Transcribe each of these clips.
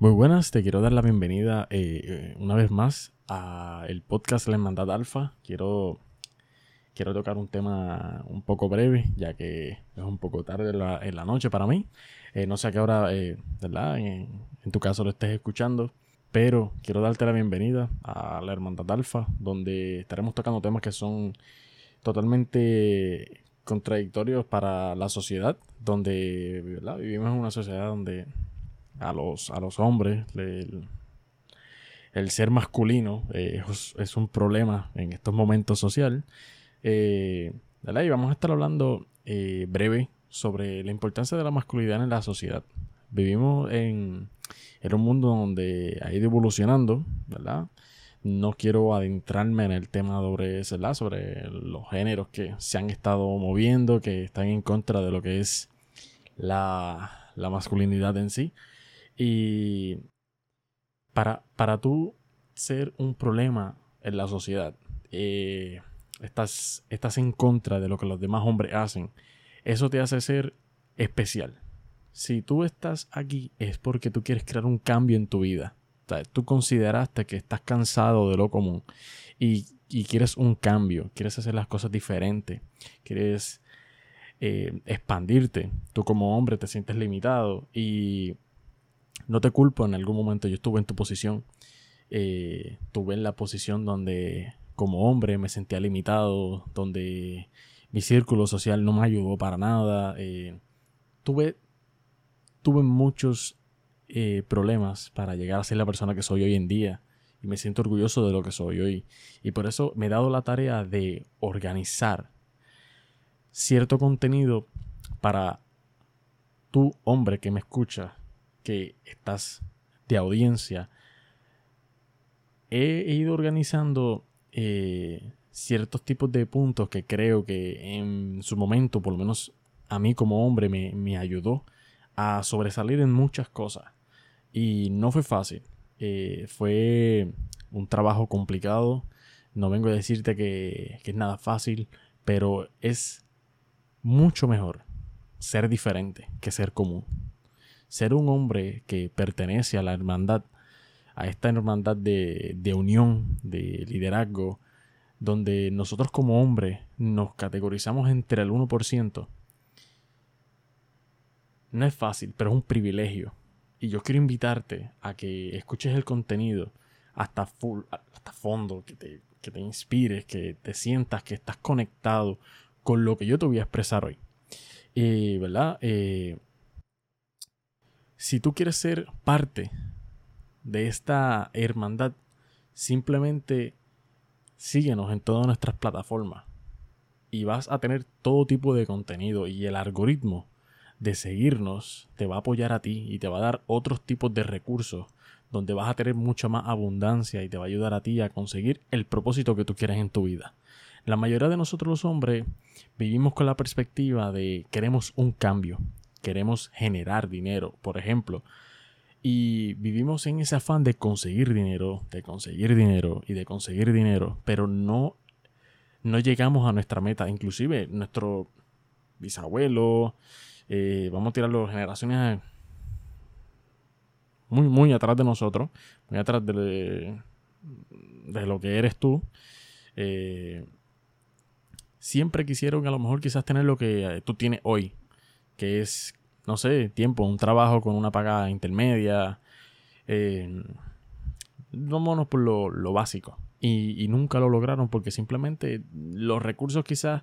Muy buenas, te quiero dar la bienvenida eh, eh, una vez más a el podcast La Hermandad Alfa. Quiero, quiero tocar un tema un poco breve, ya que es un poco tarde en la, noche para mí. Eh, no sé a qué hora, ¿verdad? En, en, tu caso lo estés escuchando, pero quiero darte la bienvenida a La Hermandad Alfa, donde estaremos tocando temas que son totalmente contradictorios para la sociedad, donde vivimos en una sociedad donde a los, a los hombres el, ser masculino eh, es, un problema en estos momentos social. Eh, y vamos a estar hablando eh, breve sobre la importancia de la masculinidad en la sociedad. Vivimos en, en un mundo donde ha ido evolucionando, ¿verdad? No quiero adentrarme en el tema sobre, sobre los géneros que se han estado moviendo, que están en contra de lo que es la, masculinidad en sí. Y para, para tú ser un problema en la sociedad, eh, estás, estás en contra de lo que los demás hombres hacen, eso te hace ser especial. Si tú estás aquí es porque tú quieres crear un cambio en tu vida tú consideraste que estás cansado de lo común y, quieres un cambio, quieres hacer las cosas diferentes, quieres eh, expandirte. Tú como hombre te sientes limitado y no te culpo, en algún momento yo estuve en tu posición, eh, tuve en la posición donde como hombre me sentía limitado, donde mi círculo social no me ayudó para nada. Eh, tuve, tuve muchos eh, problemas para llegar a ser la persona que soy hoy en día. Y me siento orgulloso de lo que soy hoy. Y por eso me he dado la tarea de organizar cierto contenido para tú, hombre que me escucha, que estás de audiencia. He, ido organizando eh, ciertos tipos de puntos que creo que en su momento, por lo menos a mí como hombre, me, me ayudó a sobresalir en muchas cosas. Y no fue fácil. Eh, fue un trabajo complicado. No vengo a decirte que, es nada fácil, pero es mucho mejor ser diferente que ser común. Ser un hombre que pertenece a la hermandad, a esta hermandad de, de unión, de liderazgo, donde nosotros como hombres nos categorizamos entre el 1%, no es fácil, pero es un privilegio. Y yo quiero invitarte a que escuches el contenido hasta, full, hasta fondo, que te, que te inspires, que te sientas que estás conectado con lo que yo te voy a expresar hoy. Eh, ¿Verdad? Eh, si tú quieres ser parte de esta hermandad, simplemente síguenos en todas nuestras plataformas y vas a tener todo tipo de contenido y el algoritmo de seguirnos te va a apoyar a ti y te va a dar otros tipos de recursos donde vas a tener mucha más abundancia y te va a ayudar a ti a conseguir el propósito que tú quieres en tu vida. La mayoría de nosotros los hombres vivimos con la perspectiva de queremos un cambio, queremos generar dinero, por ejemplo, y vivimos en ese afán de conseguir dinero, de conseguir dinero y de conseguir dinero, pero no no llegamos a nuestra meta, inclusive nuestro bisabuelo, eh, vamos a tirarlo generaciones muy, muy atrás de nosotros, muy atrás de, de lo que eres tú. Eh, siempre quisieron a lo mejor quizás tener lo que tú tienes hoy, que es, no sé, tiempo, un trabajo con una paga intermedia. Eh, vámonos por lo, básico. y, nunca lo lograron porque simplemente los recursos quizás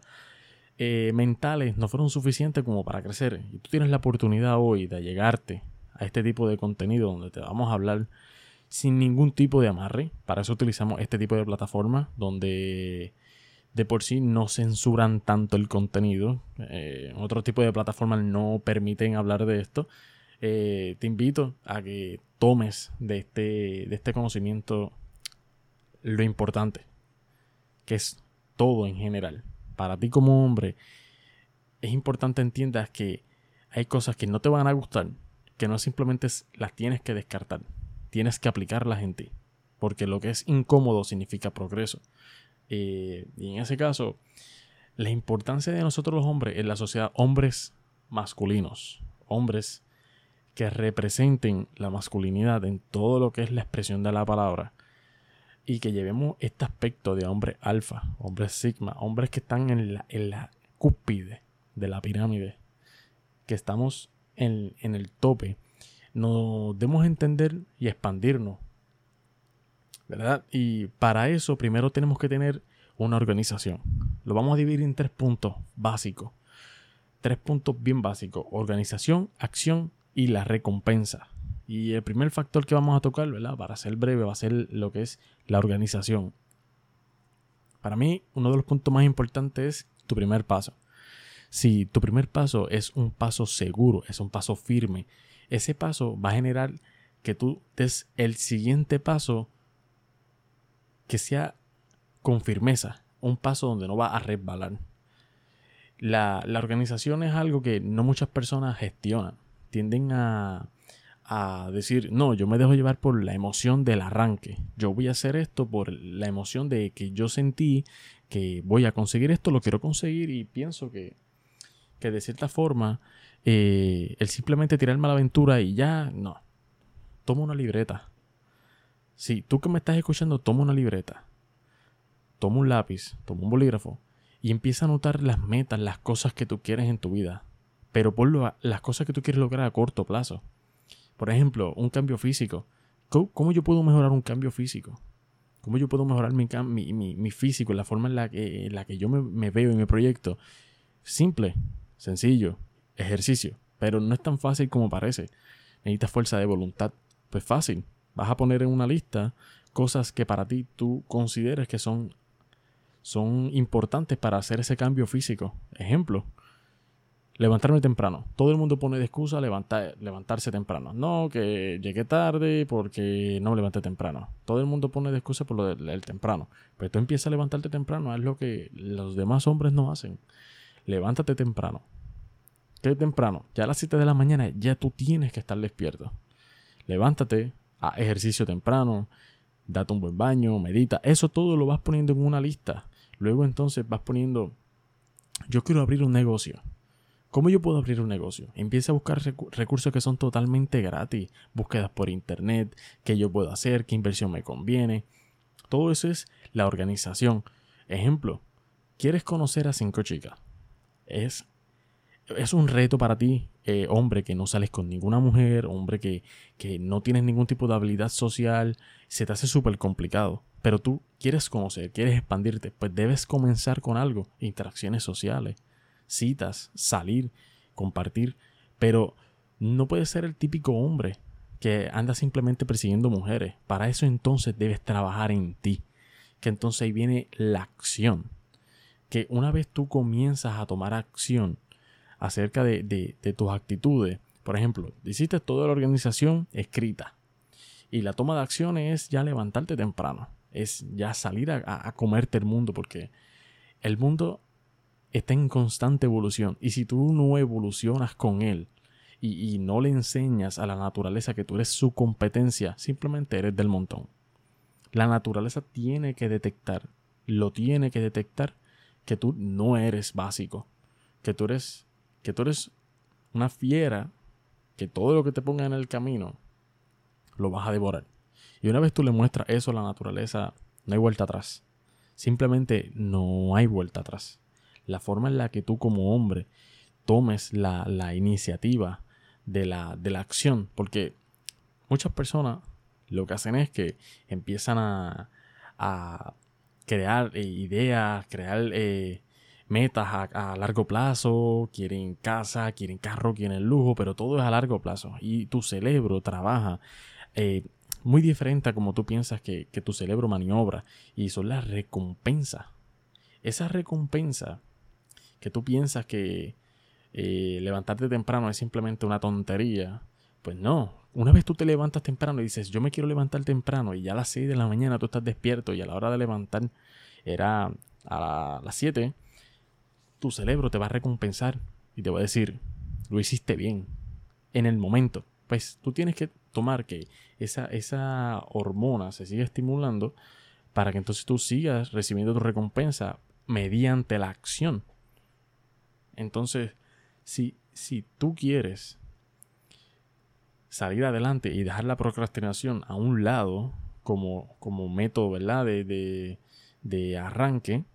eh, mentales no fueron suficientes como para crecer. Y tú tienes la oportunidad hoy de llegarte a este tipo de contenido donde te vamos a hablar sin ningún tipo de amarre. Para eso utilizamos este tipo de plataforma donde de por sí no censuran tanto el contenido. Eh, otro tipo de plataformas no permiten hablar de esto. Eh, te invito a que tomes de este, de este conocimiento lo importante, que es todo en general para ti como hombre, es importante entiendas que hay cosas que no te van a gustar, que no simplemente las tienes que descartar, tienes que aplicarlas en ti, porque lo que es incómodo significa progreso. Eh, y en ese caso, la importancia de nosotros los hombres en la sociedad, hombres masculinos, hombres que representen la masculinidad en todo lo que es la expresión de la palabra y que llevemos este aspecto de hombre alfa, hombres sigma, hombres que están en la, en la cúspide de la pirámide, que estamos en, en el tope, nos demos a entender y expandirnos, ¿verdad? Y para eso primero tenemos que tener una organización. Lo vamos a dividir en tres puntos básicos. Tres puntos bien básicos. Organización, acción y la recompensa. Y el primer factor que vamos a tocar, ¿verdad? Para ser breve, va a ser lo que es la organización. Para mí, uno de los puntos más importantes es tu primer paso. Si tu primer paso es un paso seguro, es un paso firme, ese paso va a generar que tú des el siguiente paso que sea con firmeza, un paso donde no va a resbalar. La, la organización es algo que no muchas personas gestionan. Tienden a, a decir, no, yo me dejo llevar por la emoción del arranque. Yo voy a hacer esto por la emoción de que yo sentí que voy a conseguir esto, lo quiero conseguir y pienso que, que de cierta forma eh, el simplemente tirarme a la aventura y ya, no. Toma una libreta. Si tú que me estás escuchando, toma una libreta. Toma un lápiz, toma un bolígrafo y empieza a anotar las metas, las cosas que tú quieres en tu vida. Pero por las cosas que tú quieres lograr a corto plazo. Por ejemplo, un cambio físico. ¿Cómo, yo puedo mejorar un cambio físico? ¿Cómo yo puedo mejorar mi, mi, mi, físico, la forma en la que, la que yo me, me, veo y me proyecto? Simple, sencillo, ejercicio. Pero no es tan fácil como parece. Necesitas fuerza de voluntad. Pues fácil. Vas a poner en una lista cosas que para ti tú consideres que son, son importantes para hacer ese cambio físico. Ejemplo, levantarme temprano. Todo el mundo pone de excusa levantar, levantarse temprano. No, que llegué tarde porque no me levanté temprano. Todo el mundo pone de excusa por lo del, temprano. Pero tú empiezas a levantarte temprano, es lo que los demás hombres no hacen. Levántate temprano. ¿Qué temprano? Ya a las 7 de la mañana ya tú tienes que estar despierto. Levántate, ejercicio temprano, date un buen baño, medita. Eso todo lo vas poniendo en una lista. Luego entonces vas poniendo, yo quiero abrir un negocio ¿Cómo yo puedo abrir un negocio? Empieza a buscar recursos que son totalmente gratis, búsquedas por internet, qué yo puedo hacer, qué inversión me conviene. Todo eso es la organización. Ejemplo, ¿quieres conocer a cinco chicas? Es, es un reto para ti, eh, hombre, que no sales con ninguna mujer, hombre que, que no tienes ningún tipo de habilidad social, se te hace súper complicado. Pero tú quieres conocer, quieres expandirte, pues debes comenzar con algo, interacciones sociales citas, salir, compartir, pero no puedes ser el típico hombre que anda simplemente persiguiendo mujeres. Para eso entonces debes trabajar en ti. Que entonces ahí viene la acción. Que una vez tú comienzas a tomar acción acerca de, de, tus actitudes, por ejemplo, hiciste toda la organización escrita. Y la toma de acción es ya levantarte temprano. Es ya salir a, a comerte el mundo porque el mundo está en constante evolución. Y si tú no evolucionas con él y, no le enseñas a la naturaleza que tú eres su competencia, simplemente eres del montón. La naturaleza tiene que detectar, lo tiene que detectar que tú no eres básico, que tú eres, que tú eres una fiera, que todo lo que te ponga en el camino lo vas a devorar. Y una vez tú le muestras eso a la naturaleza, no hay vuelta atrás. Simplemente no hay vuelta atrás la forma en la que tú como hombre tomes la, iniciativa de la, de la acción, porque muchas personas lo que hacen es que empiezan a, a crear eh, ideas, crear eh, metas a, largo plazo, quieren casa, quieren carro, quieren lujo, pero todo es a largo plazo. Y tu cerebro trabaja eh, muy diferente a como tú piensas que, que, tu cerebro maniobra. Y son las recompensas. Esa recompensa que tú piensas que eh, levantarte temprano es simplemente una tontería, pues no. Una vez tú te levantas temprano y dices, yo me quiero levantar temprano y ya a las 6 de la mañana tú estás despierto y a la hora de levantar era a las 7, tu cerebro te va a recompensar y te va a decir, lo hiciste bien, en el momento. Pues tú tienes que tomar que esa, esa hormona se siga estimulando para que entonces tú sigas recibiendo tu recompensa mediante la acción. Entonces, si, si tú quieres salir adelante y dejar la procrastinación a un lado como, como método, ¿verdad? De, de, de arranque,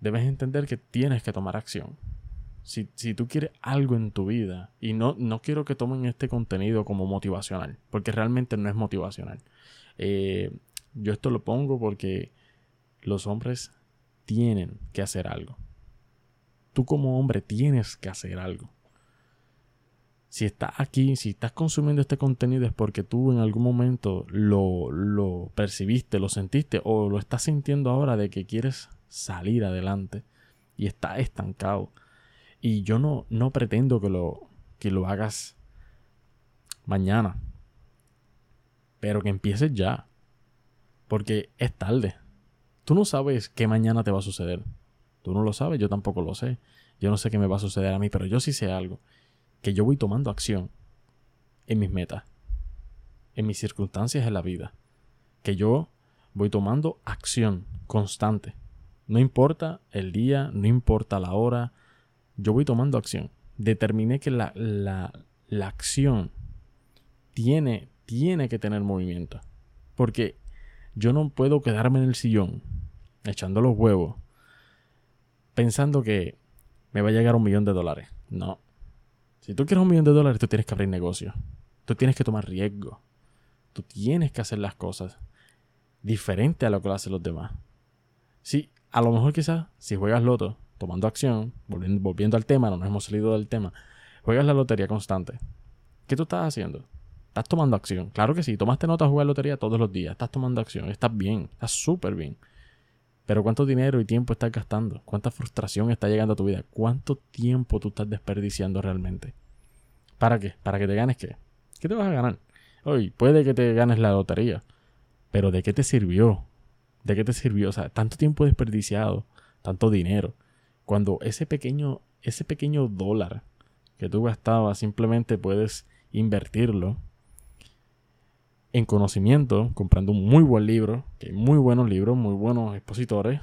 debes entender que tienes que tomar acción. Si, si, tú quieres algo en tu vida, y no, no quiero que tomen este contenido como motivacional, porque realmente no es motivacional. Eh, yo esto lo pongo porque los hombres tienen que hacer algo. Tú como hombre tienes que hacer algo. Si estás aquí, si estás consumiendo este contenido es porque tú en algún momento lo, lo percibiste, lo sentiste o lo estás sintiendo ahora de que quieres salir adelante y estás estancado. Y yo no, no pretendo que lo, que lo hagas mañana, pero que empieces ya. Porque es tarde. Tú no sabes qué mañana te va a suceder. Tú no lo sabes, yo tampoco lo sé. Yo no sé qué me va a suceder a mí, pero yo sí sé algo. Que yo voy tomando acción en mis metas, en mis circunstancias en la vida. Que yo voy tomando acción constante. No importa el día, no importa la hora, yo voy tomando acción. Determiné que la, la, la acción tiene, tiene que tener movimiento. Porque yo no puedo quedarme en el sillón echando los huevos pensando que me va a llegar un millón de dólares. No. Si tú quieres un millón de dólares, tú tienes que abrir negocio. Tú tienes que tomar riesgo. Tú tienes que hacer las cosas diferente a lo que lo hacen los demás. Sí, a lo mejor quizás si juegas loto, tomando acción, volviendo, al tema, no nos hemos salido del tema, juegas la lotería constante. ¿Qué tú estás haciendo? Estás tomando acción. Claro que sí, tomaste nota a jugar lotería todos los días. Estás tomando acción. Estás bien. Estás súper bien. Pero ¿cuánto dinero y tiempo estás gastando? ¿Cuánta frustración está llegando a tu vida? ¿Cuánto tiempo tú estás desperdiciando realmente? ¿Para qué? ¿Para que te ganes qué? ¿Qué te vas a ganar? Hoy puede que te ganes la lotería. Pero ¿de qué te sirvió? ¿De qué te sirvió? O sea, tanto tiempo desperdiciado, tanto dinero. Cuando ese pequeño, ese pequeño dólar que tú gastabas simplemente puedes invertirlo en conocimiento, comprando un muy buen libro, que hay muy buenos libros, muy buenos expositores,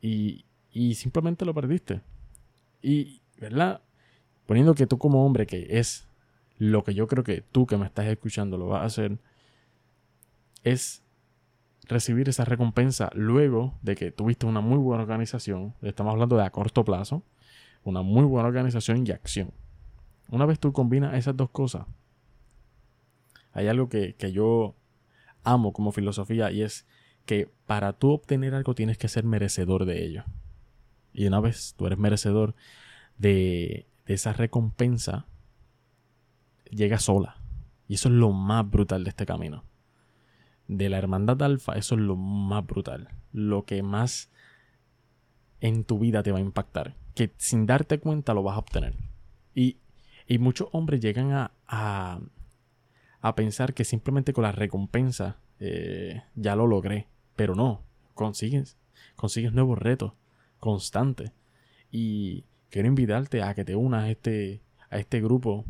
y, y simplemente lo perdiste. Y, ¿verdad? Poniendo que tú como hombre, que es lo que yo creo que tú que me estás escuchando lo vas a hacer, es recibir esa recompensa luego de que tuviste una muy buena organización, estamos hablando de a corto plazo, una muy buena organización y acción. Una vez tú combinas esas dos cosas, hay algo que, yo amo como filosofía y es que para tú obtener algo tienes que ser merecedor de ello. Y una vez tú eres merecedor de, de esa recompensa, llega sola. Y eso es lo más brutal de este camino. De la hermandad alfa, eso es lo más brutal. Lo que más en tu vida te va a impactar. Que sin darte cuenta lo vas a obtener. Y, y muchos hombres llegan a, a pensar que simplemente con la recompensa eh, ya lo logré. Pero no, consigues, consigues nuevos retos constantes. Y quiero invitarte a que te unas a este, a este grupo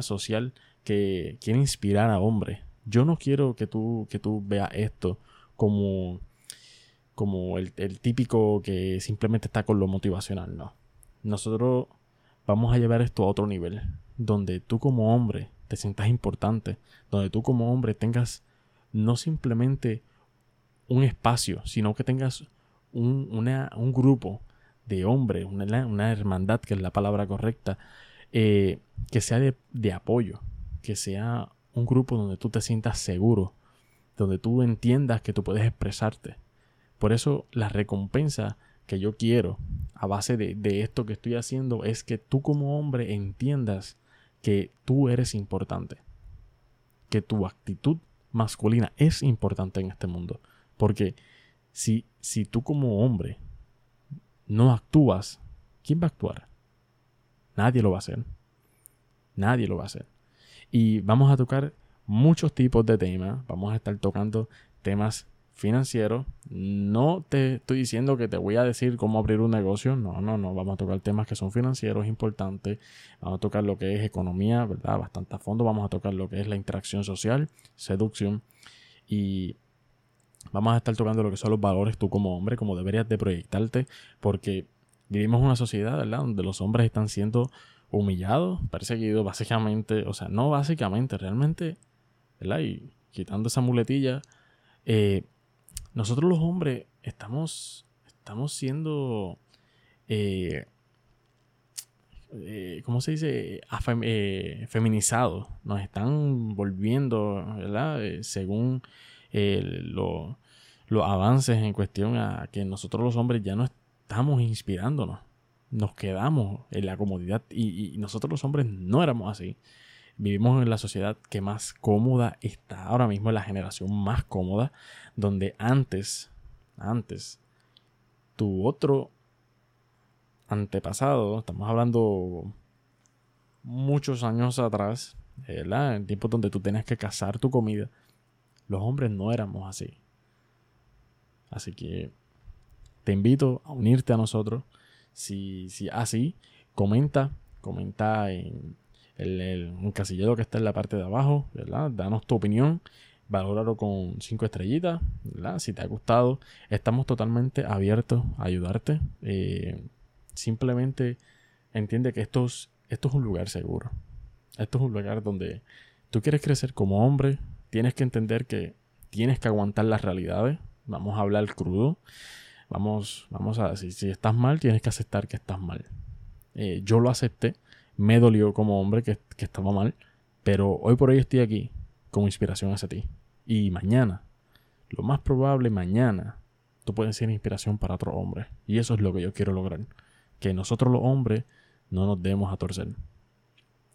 social que quiere inspirar a hombres. Yo no quiero que tú, que tú veas esto como, como el, el típico que simplemente está con lo motivacional, no. Nosotros vamos a llevar esto a otro nivel, donde tú como hombre te sientas importante, donde tú como hombre tengas no simplemente un espacio, sino que tengas un, un grupo de hombres, una, hermandad, que es la palabra correcta, eh, que sea de, de apoyo, que sea un grupo donde tú te sientas seguro, donde tú entiendas que tú puedes expresarte. Por eso la recompensa que yo quiero a base de, de, esto que estoy haciendo es que tú como hombre entiendas que tú eres importante, que tu actitud masculina es importante en este mundo. Porque si, si tú como hombre no actúas, ¿quién va a actuar? Nadie lo va a hacer. Nadie lo va a hacer. Y vamos a tocar muchos tipos de temas. Vamos a estar tocando temas financiero. No te estoy diciendo que te voy a decir cómo abrir un negocio. No, no, no. Vamos a tocar temas que son financieros importantes. Vamos a tocar lo que es economía, ¿verdad? Bastante a fondo. Vamos a tocar lo que es la interacción social, seducción. Y vamos a estar tocando lo que son los valores tú como hombre, como deberías de proyectarte. Porque vivimos una sociedad, ¿verdad? Donde los hombres están siendo humillado, perseguido, básicamente, o sea, no básicamente, realmente, ¿verdad? Y quitando esa muletilla, eh, nosotros los hombres estamos, estamos siendo, eh, eh, ¿cómo se dice? feminizados. Nos están volviendo, ¿verdad? según los avances en cuestión a que nosotros los hombres ya no estamos inspirándonos nos quedamos en la comodidad y, nosotros los hombres no éramos así. Vivimos en la sociedad que más cómoda está ahora mismo, en la generación más cómoda, donde antes, antes, tu otro antepasado, estamos hablando muchos años atrás, ¿verdad? En tiempos donde tú tenías que cazar tu comida, los hombres no éramos así. Así que te invito a unirte a nosotros si, si así, comenta, comenta en el, el, casillero que está en la parte de abajo, ¿verdad? Danos tu opinión, valóralo con cinco estrellitas, ¿verdad? Si te ha gustado, estamos totalmente abiertos a ayudarte. Eh, simplemente entiende que esto es, esto es un lugar seguro. Esto es un lugar donde tú quieres crecer como hombre, tienes que entender que tienes que aguantar las realidades. Vamos a hablar crudo. Vamos, vamos a decir, si estás mal, tienes que aceptar que estás mal. Eh, yo lo acepté, me dolió como hombre que, que estaba mal, pero hoy por hoy estoy aquí como inspiración hacia ti. Y mañana, lo más probable mañana, tú puedes ser inspiración para otro hombre. Y eso es lo que yo quiero lograr. Que nosotros los hombres no nos demos a torcer.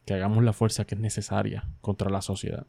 Que hagamos la fuerza que es necesaria contra la sociedad.